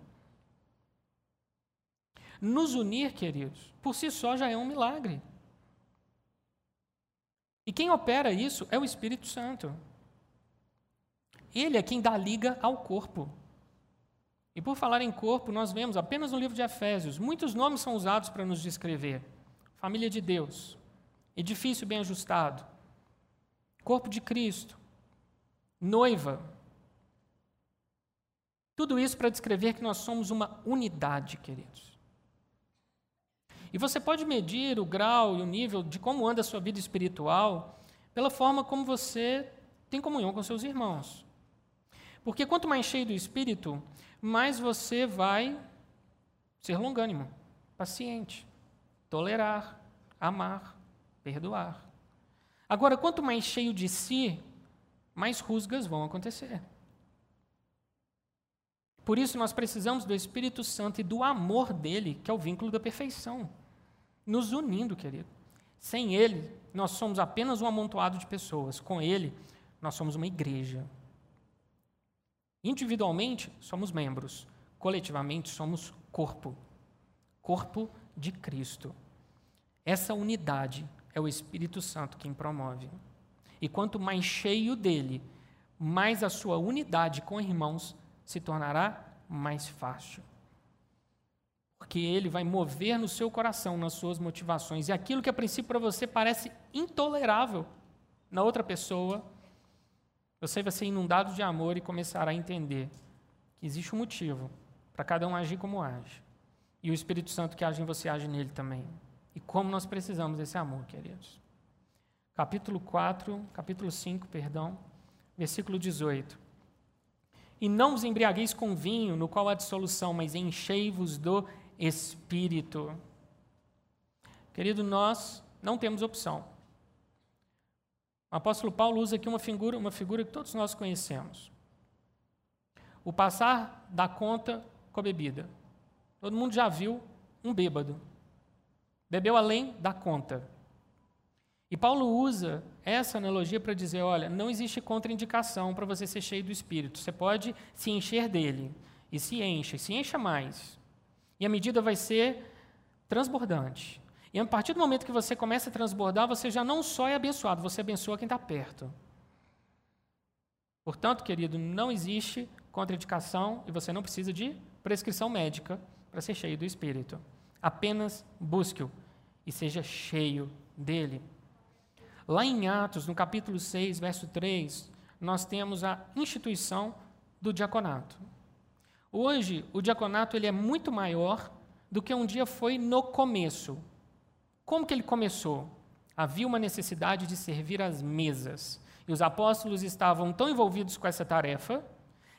Nos unir, queridos, por si só já é um milagre. E quem opera isso é o Espírito Santo. Ele é quem dá liga ao corpo. E por falar em corpo, nós vemos apenas no livro de Efésios, muitos nomes são usados para nos descrever: família de Deus, edifício bem ajustado, corpo de Cristo, noiva. Tudo isso para descrever que nós somos uma unidade, queridos. E você pode medir o grau e o nível de como anda a sua vida espiritual pela forma como você tem comunhão com seus irmãos. Porque quanto mais cheio do espírito, mais você vai ser longânimo, paciente, tolerar, amar, perdoar. Agora, quanto mais cheio de si, mais rusgas vão acontecer. Por isso, nós precisamos do Espírito Santo e do amor dele, que é o vínculo da perfeição nos unindo, querido. Sem Ele, nós somos apenas um amontoado de pessoas. Com Ele, nós somos uma igreja. Individualmente, somos membros. Coletivamente, somos corpo. Corpo de Cristo. Essa unidade é o Espírito Santo quem promove. E quanto mais cheio dele, mais a sua unidade com irmãos se tornará mais fácil porque ele vai mover no seu coração, nas suas motivações. E aquilo que a princípio para você parece intolerável na outra pessoa, você vai ser inundado de amor e começará a entender que existe um motivo para cada um agir como age. E o Espírito Santo que age em você age nele também. E como nós precisamos desse amor, queridos. Capítulo 4, capítulo 5, perdão, versículo 18. E não vos embriagueis com vinho, no qual há dissolução, mas enchei-vos do Espírito. Querido, nós não temos opção. O apóstolo Paulo usa aqui uma figura, uma figura que todos nós conhecemos. O passar da conta com a bebida. Todo mundo já viu um bêbado. Bebeu além da conta. E Paulo usa essa analogia para dizer: olha, não existe contraindicação para você ser cheio do Espírito. Você pode se encher dele. E se encha, se encha mais. E a medida vai ser transbordante. E a partir do momento que você começa a transbordar, você já não só é abençoado, você abençoa quem está perto. Portanto, querido, não existe contraindicação e você não precisa de prescrição médica para ser cheio do Espírito. Apenas busque-o e seja cheio dele. Lá em Atos, no capítulo 6, verso 3, nós temos a instituição do diaconato. Hoje, o diaconato ele é muito maior do que um dia foi no começo. Como que ele começou? Havia uma necessidade de servir as mesas. E os apóstolos estavam tão envolvidos com essa tarefa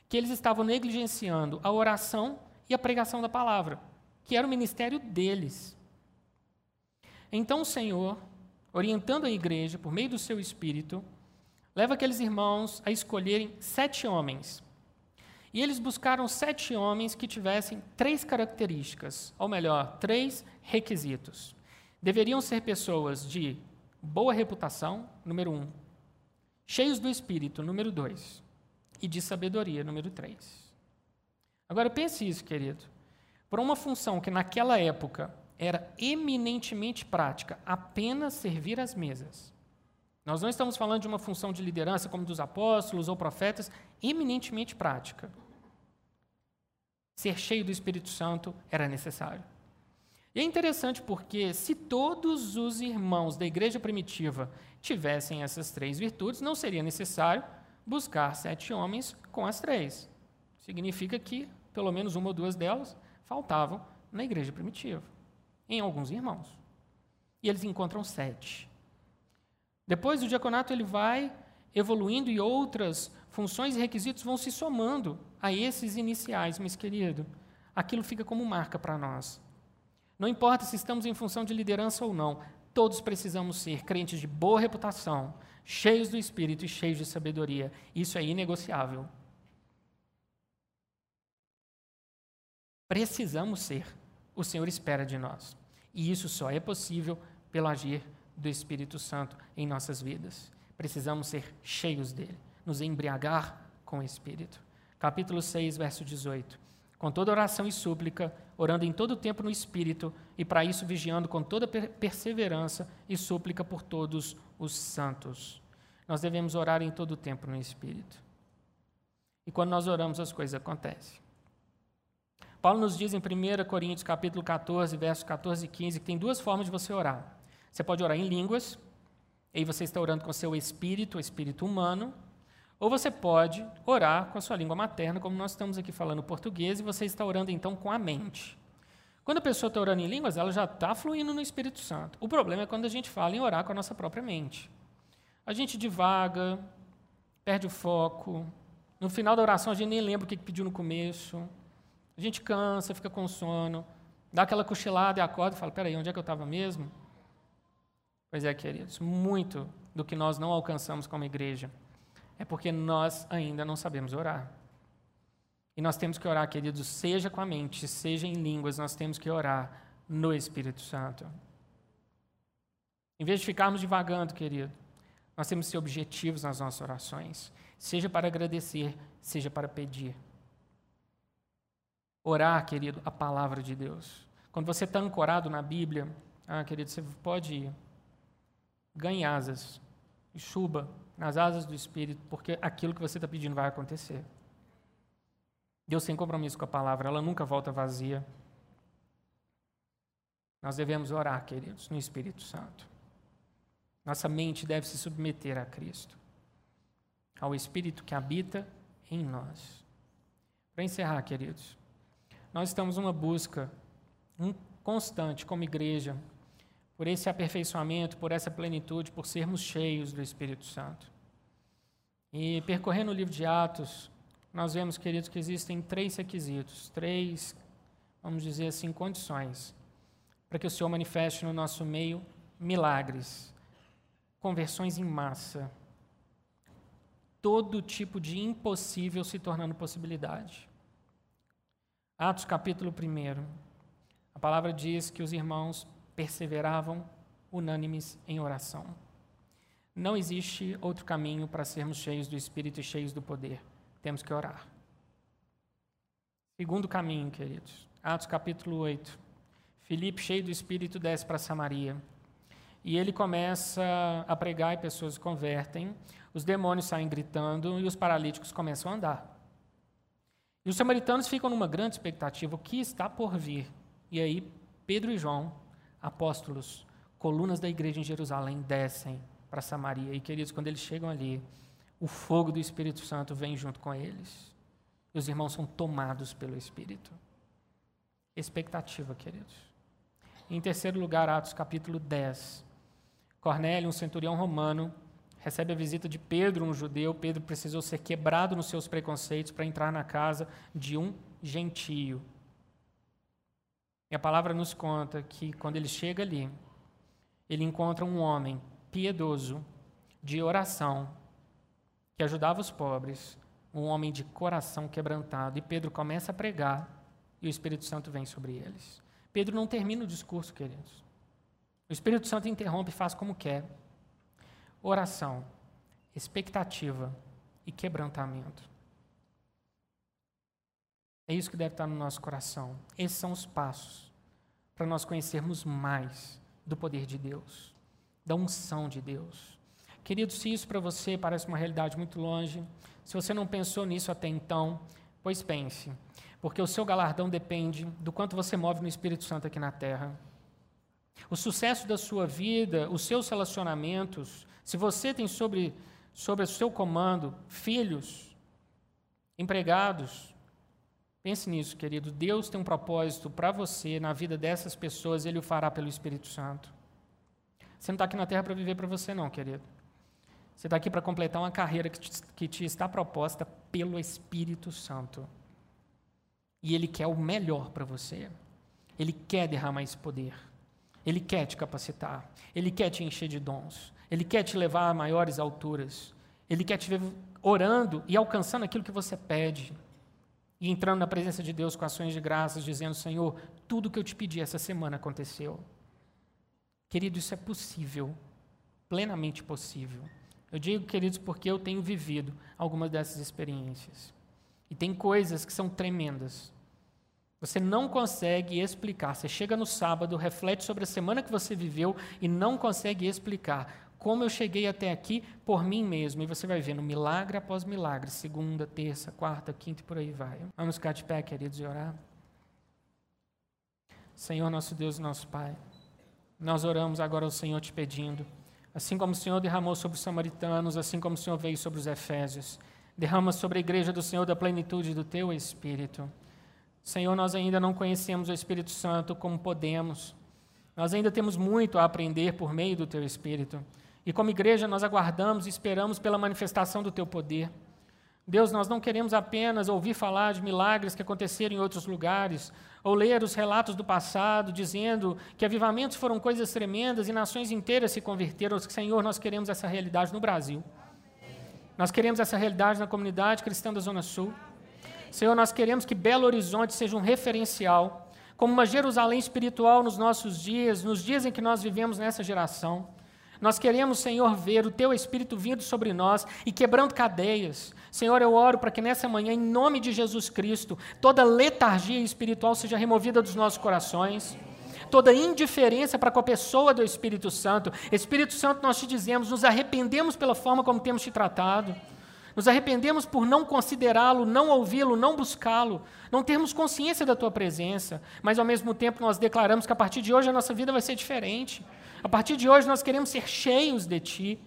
que eles estavam negligenciando a oração e a pregação da palavra, que era o ministério deles. Então o Senhor orientando a igreja por meio do seu espírito, leva aqueles irmãos a escolherem sete homens. E eles buscaram sete homens que tivessem três características, ou melhor, três requisitos. Deveriam ser pessoas de boa reputação, número um, cheios do espírito, número dois, e de sabedoria, número três. Agora pense isso, querido. Por uma função que naquela época era eminentemente prática, apenas servir as mesas. Nós não estamos falando de uma função de liderança como dos apóstolos ou profetas, eminentemente prática. Ser cheio do Espírito Santo era necessário. E é interessante porque, se todos os irmãos da igreja primitiva tivessem essas três virtudes, não seria necessário buscar sete homens com as três. Significa que, pelo menos uma ou duas delas, faltavam na igreja primitiva em alguns irmãos. E eles encontram sete. Depois o diaconato ele vai evoluindo e outras funções e requisitos vão se somando a esses iniciais, mas querido, aquilo fica como marca para nós. Não importa se estamos em função de liderança ou não, todos precisamos ser crentes de boa reputação, cheios do Espírito e cheios de sabedoria. Isso é inegociável. Precisamos ser o Senhor espera de nós. E isso só é possível pelo agir do Espírito Santo em nossas vidas. Precisamos ser cheios dele, nos embriagar com o Espírito. Capítulo 6, verso 18. Com toda oração e súplica, orando em todo tempo no Espírito, e para isso vigiando com toda perseverança e súplica por todos os santos. Nós devemos orar em todo tempo no Espírito. E quando nós oramos, as coisas acontecem. Paulo nos diz em 1 Coríntios capítulo 14, versos 14 e 15, que tem duas formas de você orar. Você pode orar em línguas, e aí você está orando com seu espírito, o espírito humano, ou você pode orar com a sua língua materna, como nós estamos aqui falando português, e você está orando então com a mente. Quando a pessoa está orando em línguas, ela já está fluindo no Espírito Santo. O problema é quando a gente fala em orar com a nossa própria mente. A gente divaga, perde o foco. No final da oração, a gente nem lembra o que pediu no começo. A gente cansa, fica com sono, dá aquela cochilada e acorda e fala: peraí, onde é que eu estava mesmo? Pois é, queridos, muito do que nós não alcançamos como igreja é porque nós ainda não sabemos orar. E nós temos que orar, queridos, seja com a mente, seja em línguas, nós temos que orar no Espírito Santo. Em vez de ficarmos divagando, querido, nós temos que ser objetivos nas nossas orações, seja para agradecer, seja para pedir. Orar, querido, a palavra de Deus. Quando você está ancorado na Bíblia, ah, querido, você pode ganhar asas e suba nas asas do Espírito, porque aquilo que você está pedindo vai acontecer. Deus tem compromisso com a palavra, ela nunca volta vazia. Nós devemos orar, queridos, no Espírito Santo. Nossa mente deve se submeter a Cristo, ao Espírito que habita em nós. Para encerrar, queridos, nós estamos numa busca constante como igreja por esse aperfeiçoamento, por essa plenitude, por sermos cheios do Espírito Santo. E percorrendo o livro de Atos, nós vemos, queridos, que existem três requisitos, três, vamos dizer assim, condições para que o Senhor manifeste no nosso meio milagres, conversões em massa, todo tipo de impossível se tornando possibilidade. Atos capítulo 1. A palavra diz que os irmãos perseveravam unânimes em oração. Não existe outro caminho para sermos cheios do Espírito e cheios do poder. Temos que orar. Segundo caminho, queridos. Atos capítulo 8. Filipe, cheio do Espírito, desce para Samaria. E ele começa a pregar e pessoas se convertem. Os demônios saem gritando e os paralíticos começam a andar. E os samaritanos ficam numa grande expectativa: o que está por vir? E aí, Pedro e João, apóstolos, colunas da igreja em Jerusalém, descem para Samaria. E, queridos, quando eles chegam ali, o fogo do Espírito Santo vem junto com eles. E os irmãos são tomados pelo Espírito. Expectativa, queridos. Em terceiro lugar, Atos capítulo 10. Cornélio, um centurião romano, recebe a visita de Pedro, um judeu. Pedro precisou ser quebrado nos seus preconceitos para entrar na casa de um gentio. A palavra nos conta que quando ele chega ali, ele encontra um homem piedoso, de oração, que ajudava os pobres, um homem de coração quebrantado. E Pedro começa a pregar e o Espírito Santo vem sobre eles. Pedro não termina o discurso, queridos. O Espírito Santo interrompe e faz como quer. Oração, expectativa e quebrantamento. É isso que deve estar no nosso coração. Esses são os passos para nós conhecermos mais do poder de Deus, da unção de Deus. Querido, se isso para você parece uma realidade muito longe, se você não pensou nisso até então, pois pense porque o seu galardão depende do quanto você move no Espírito Santo aqui na terra. O sucesso da sua vida, os seus relacionamentos, se você tem sobre, sobre o seu comando filhos, empregados, pense nisso, querido. Deus tem um propósito para você na vida dessas pessoas, Ele o fará pelo Espírito Santo. Você não está aqui na terra para viver para você, não, querido. Você está aqui para completar uma carreira que te, que te está proposta pelo Espírito Santo. E Ele quer o melhor para você. Ele quer derramar esse poder. Ele quer te capacitar. Ele quer te encher de dons. Ele quer te levar a maiores alturas. Ele quer te ver orando e alcançando aquilo que você pede. E entrando na presença de Deus com ações de graças, dizendo: Senhor, tudo que eu te pedi essa semana aconteceu. Querido, isso é possível, plenamente possível. Eu digo, queridos, porque eu tenho vivido algumas dessas experiências. E tem coisas que são tremendas. Você não consegue explicar. Você chega no sábado, reflete sobre a semana que você viveu e não consegue explicar como eu cheguei até aqui por mim mesmo. E você vai vendo milagre após milagre, segunda, terça, quarta, quinta e por aí vai. Vamos ficar de pé, queridos, e orar. Senhor, nosso Deus e nosso Pai, nós oramos agora ao Senhor te pedindo, assim como o Senhor derramou sobre os samaritanos, assim como o Senhor veio sobre os efésios derrama sobre a igreja do Senhor da plenitude do teu Espírito. Senhor, nós ainda não conhecemos o Espírito Santo como podemos. Nós ainda temos muito a aprender por meio do teu Espírito. E como igreja, nós aguardamos e esperamos pela manifestação do teu poder. Deus, nós não queremos apenas ouvir falar de milagres que aconteceram em outros lugares, ou ler os relatos do passado dizendo que avivamentos foram coisas tremendas e nações inteiras se converteram. Senhor, nós queremos essa realidade no Brasil. Nós queremos essa realidade na comunidade cristã da Zona Sul. Senhor, nós queremos que Belo Horizonte seja um referencial, como uma Jerusalém espiritual nos nossos dias, nos dias em que nós vivemos nessa geração. Nós queremos, Senhor, ver o Teu Espírito vindo sobre nós e quebrando cadeias. Senhor, eu oro para que nessa manhã, em nome de Jesus Cristo, toda letargia espiritual seja removida dos nossos corações toda indiferença para com a pessoa do Espírito Santo. Espírito Santo, nós te dizemos, nos arrependemos pela forma como temos te tratado. Nos arrependemos por não considerá-lo, não ouvi-lo, não buscá-lo, não termos consciência da tua presença, mas ao mesmo tempo nós declaramos que a partir de hoje a nossa vida vai ser diferente. A partir de hoje nós queremos ser cheios de ti.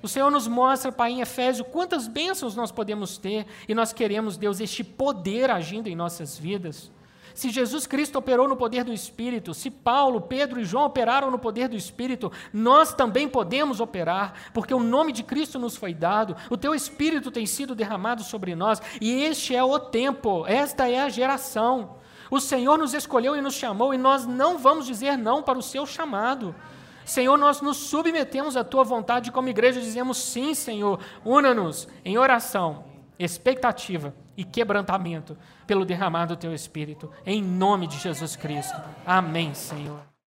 O Senhor nos mostra, Pai, em Efésio, quantas bênçãos nós podemos ter e nós queremos, Deus, este poder agindo em nossas vidas. Se Jesus Cristo operou no poder do Espírito, se Paulo, Pedro e João operaram no poder do Espírito, nós também podemos operar, porque o nome de Cristo nos foi dado, o teu Espírito tem sido derramado sobre nós, e este é o tempo, esta é a geração. O Senhor nos escolheu e nos chamou, e nós não vamos dizer não para o seu chamado. Senhor, nós nos submetemos à tua vontade como igreja, dizemos sim, Senhor, una-nos em oração, expectativa e quebrantamento pelo derramado do teu Espírito, em nome de Jesus Cristo. Amém, Senhor.